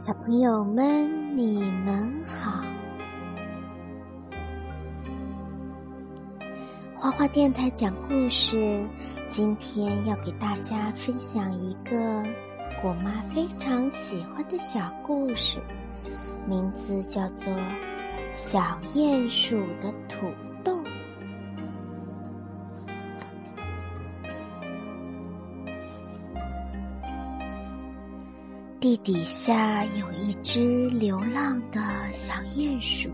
小朋友们，你们好！花花电台讲故事，今天要给大家分享一个果妈非常喜欢的小故事，名字叫做《小鼹鼠的土地底下有一只流浪的小鼹鼠。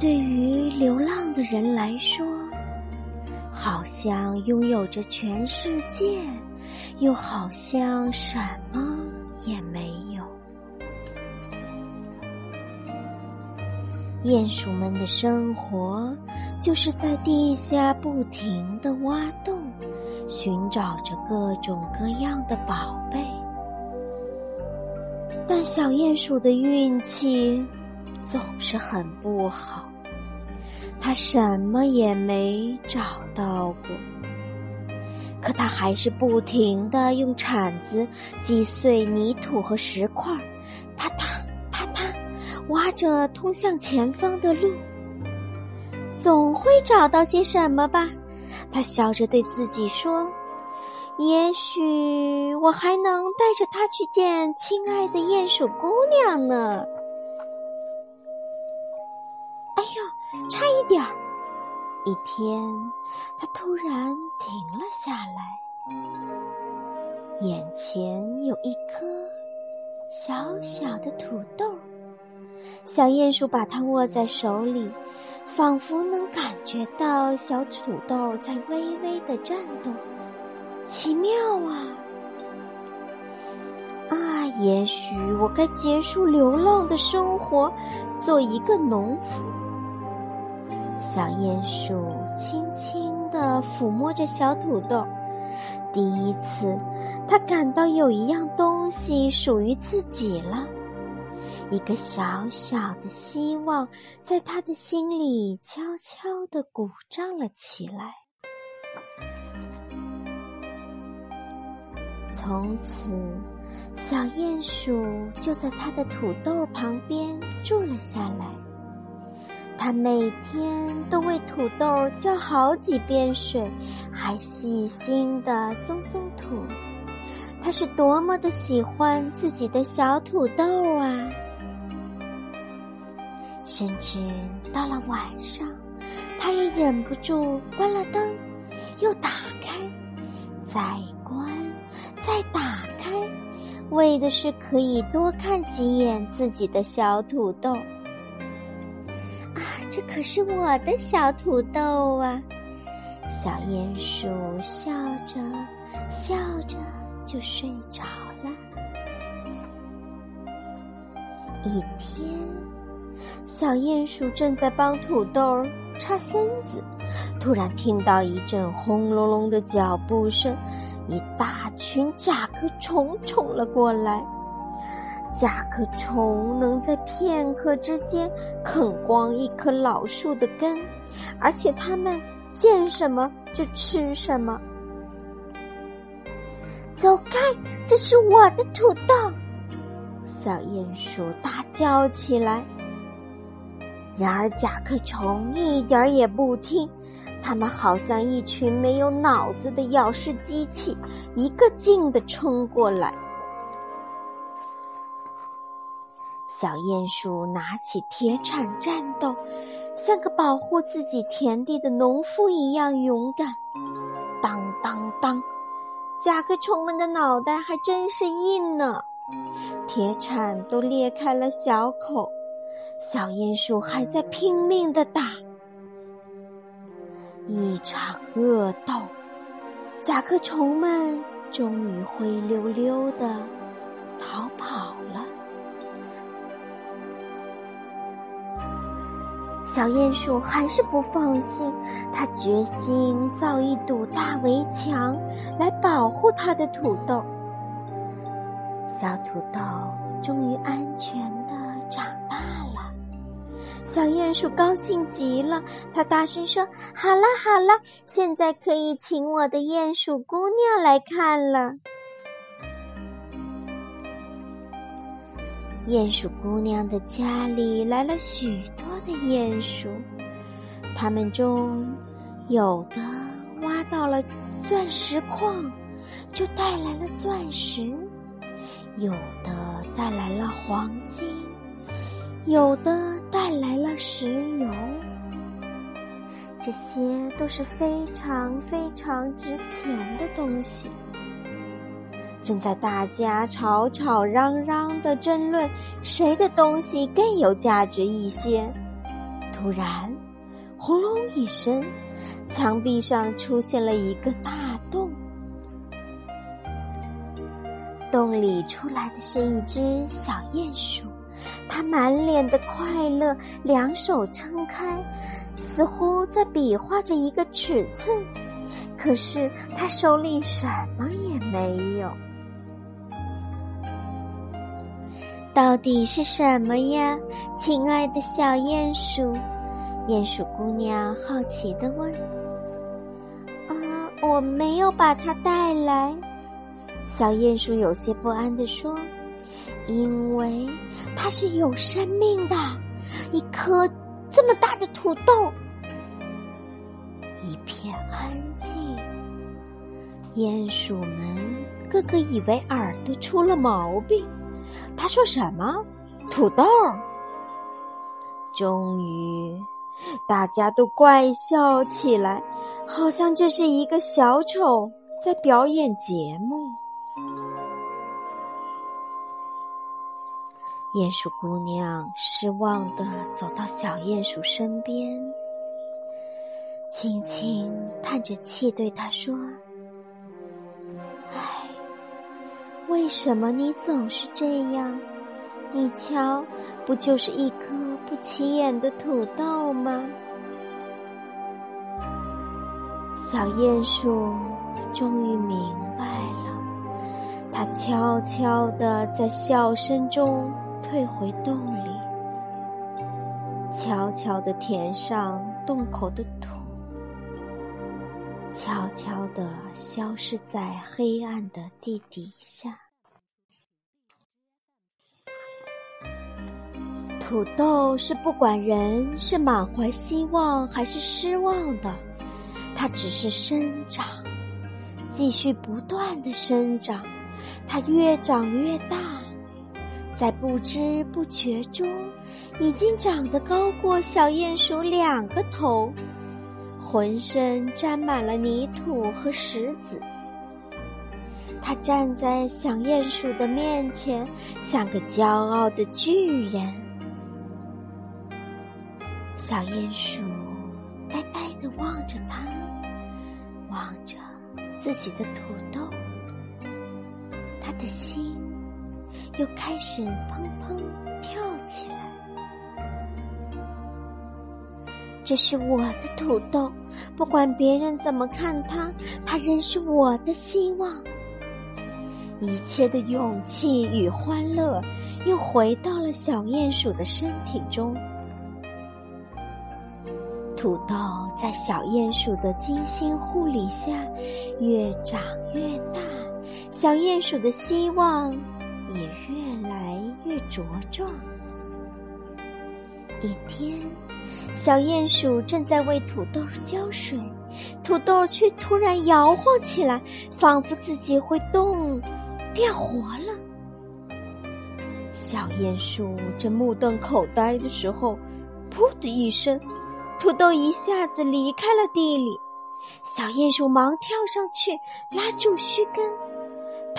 对于流浪的人来说，好像拥有着全世界，又好像什么也没有。鼹鼠们的生活就是在地下不停的挖洞，寻找着各种各样的宝贝。但小鼹鼠的运气总是很不好，它什么也没找到过。可它还是不停的用铲子击碎泥土和石块，啪嗒啪嗒，挖着通向前方的路。总会找到些什么吧？他笑着对自己说。也许我还能带着它去见亲爱的鼹鼠姑娘呢。哎呦，差一点儿！一天，他突然停了下来，眼前有一颗小小的土豆。小鼹鼠把它握在手里，仿佛能感觉到小土豆在微微的颤动。奇妙啊！啊，也许我该结束流浪的生活，做一个农夫。小鼹鼠轻轻地抚摸着小土豆，第一次，它感到有一样东西属于自己了。一个小小的希望，在他的心里悄悄地鼓胀了起来。从此，小鼹鼠就在它的土豆旁边住了下来。它每天都为土豆浇好几遍水，还细心的松松土。它是多么的喜欢自己的小土豆啊！甚至到了晚上，它也忍不住关了灯，又打开，再关。再打开，为的是可以多看几眼自己的小土豆。啊，这可是我的小土豆啊！小鼹鼠笑着笑着就睡着了。一天，小鼹鼠正在帮土豆插身子，突然听到一阵轰隆隆的脚步声。一大群甲壳虫冲了过来，甲壳虫能在片刻之间啃光一棵老树的根，而且它们见什么就吃什么。走开，这是我的土豆！小鼹鼠大叫起来。然而甲壳虫一点儿也不听。他们好像一群没有脑子的咬噬机器，一个劲的冲过来。小鼹鼠拿起铁铲战斗，像个保护自己田地的农夫一样勇敢。当当当，甲壳虫们的脑袋还真是硬呢，铁铲都裂开了小口，小鼹鼠还在拼命的打。一场恶斗，甲壳虫们终于灰溜溜的逃跑了。小鼹鼠还是不放心，他决心造一堵大围墙来保护他的土豆。小土豆终于安全的长。小鼹鼠高兴极了，他大声说：“好了好了，现在可以请我的鼹鼠姑娘来看了。”鼹鼠姑娘的家里来了许多的鼹鼠，它们中有的挖到了钻石矿，就带来了钻石；有的带来了黄金，有的带来了石油。这些都是非常非常值钱的东西。正在大家吵吵嚷嚷的争论谁的东西更有价值一些，突然，轰隆一声，墙壁上出现了一个大洞。洞里出来的是一只小鼹鼠，他满脸的快乐，两手撑开，似乎在比划着一个尺寸。可是他手里什么也没有。到底是什么呀，亲爱的小鼹鼠？鼹鼠姑娘好奇的问。“啊，我没有把它带来。”小鼹鼠有些不安的说，“因为它是有生命的，一颗这么大的土豆。”一片安静，鼹鼠们个个以为耳朵出了毛病。他说什么？土豆。终于，大家都怪笑起来，好像这是一个小丑在表演节目。鼹鼠姑娘失望的走到小鼹鼠身边，轻轻叹着气对他说。唉为什么你总是这样？你瞧，不就是一颗不起眼的土豆吗？小鼹鼠终于明白了，它悄悄地在笑声中退回洞里，悄悄地填上洞口的土，悄悄地消失在黑暗的地底下。土豆是不管人是满怀希望还是失望的，它只是生长，继续不断的生长，它越长越大，在不知不觉中，已经长得高过小鼹鼠两个头，浑身沾满了泥土和石子。他站在小鼹鼠的面前，像个骄傲的巨人。小鼹鼠呆呆的望着它，望着自己的土豆，他的心又开始砰砰跳起来。这是我的土豆，不管别人怎么看它，它仍是我的希望。一切的勇气与欢乐又回到了小鼹鼠的身体中。土豆在小鼹鼠的精心护理下越长越大，小鼹鼠的希望也越来越茁壮。一天，小鼹鼠正在为土豆浇水，土豆却突然摇晃起来，仿佛自己会动，变活了。小鼹鼠正目瞪口呆的时候，噗的一声。土豆一下子离开了地里，小鼹鼠忙跳上去拉住须根，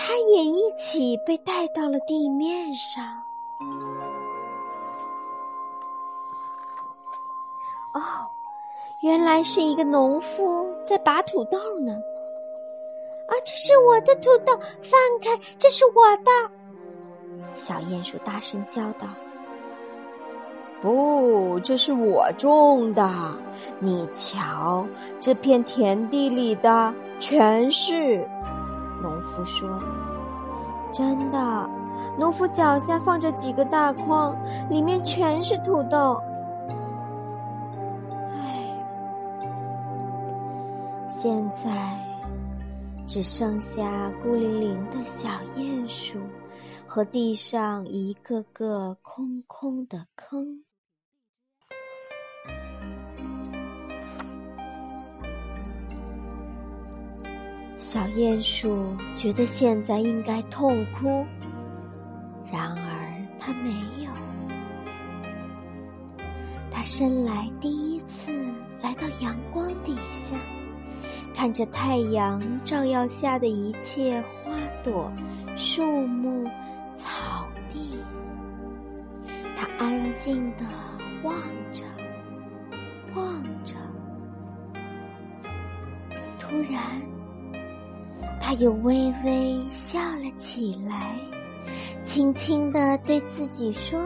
它也一起被带到了地面上。哦，原来是一个农夫在拔土豆呢！啊，这是我的土豆，放开，这是我的！小鼹鼠大声叫道。不，这是我种的。你瞧，这片田地里的全是。农夫说：“真的。”农夫脚下放着几个大筐，里面全是土豆。唉，现在只剩下孤零零的小鼹鼠和地上一个个空空的坑。小鼹鼠觉得现在应该痛哭，然而它没有。它生来第一次来到阳光底下，看着太阳照耀下的一切花朵、树木、草地。它安静的望着，望着，突然。他又微微笑了起来，轻轻的对自己说：“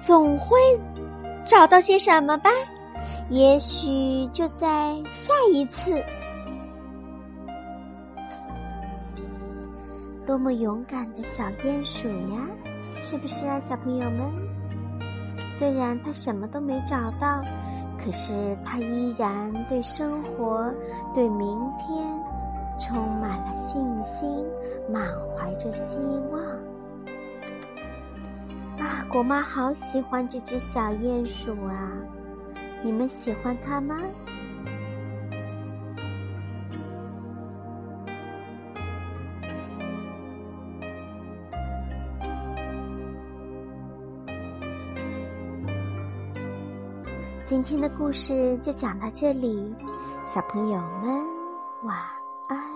总会找到些什么吧，也许就在下一次。”多么勇敢的小鼹鼠呀，是不是啊，小朋友们？虽然他什么都没找到。可是他依然对生活、对明天充满了信心，满怀着希望。啊，果妈好喜欢这只小鼹鼠啊！你们喜欢它吗？今天的故事就讲到这里，小朋友们晚安。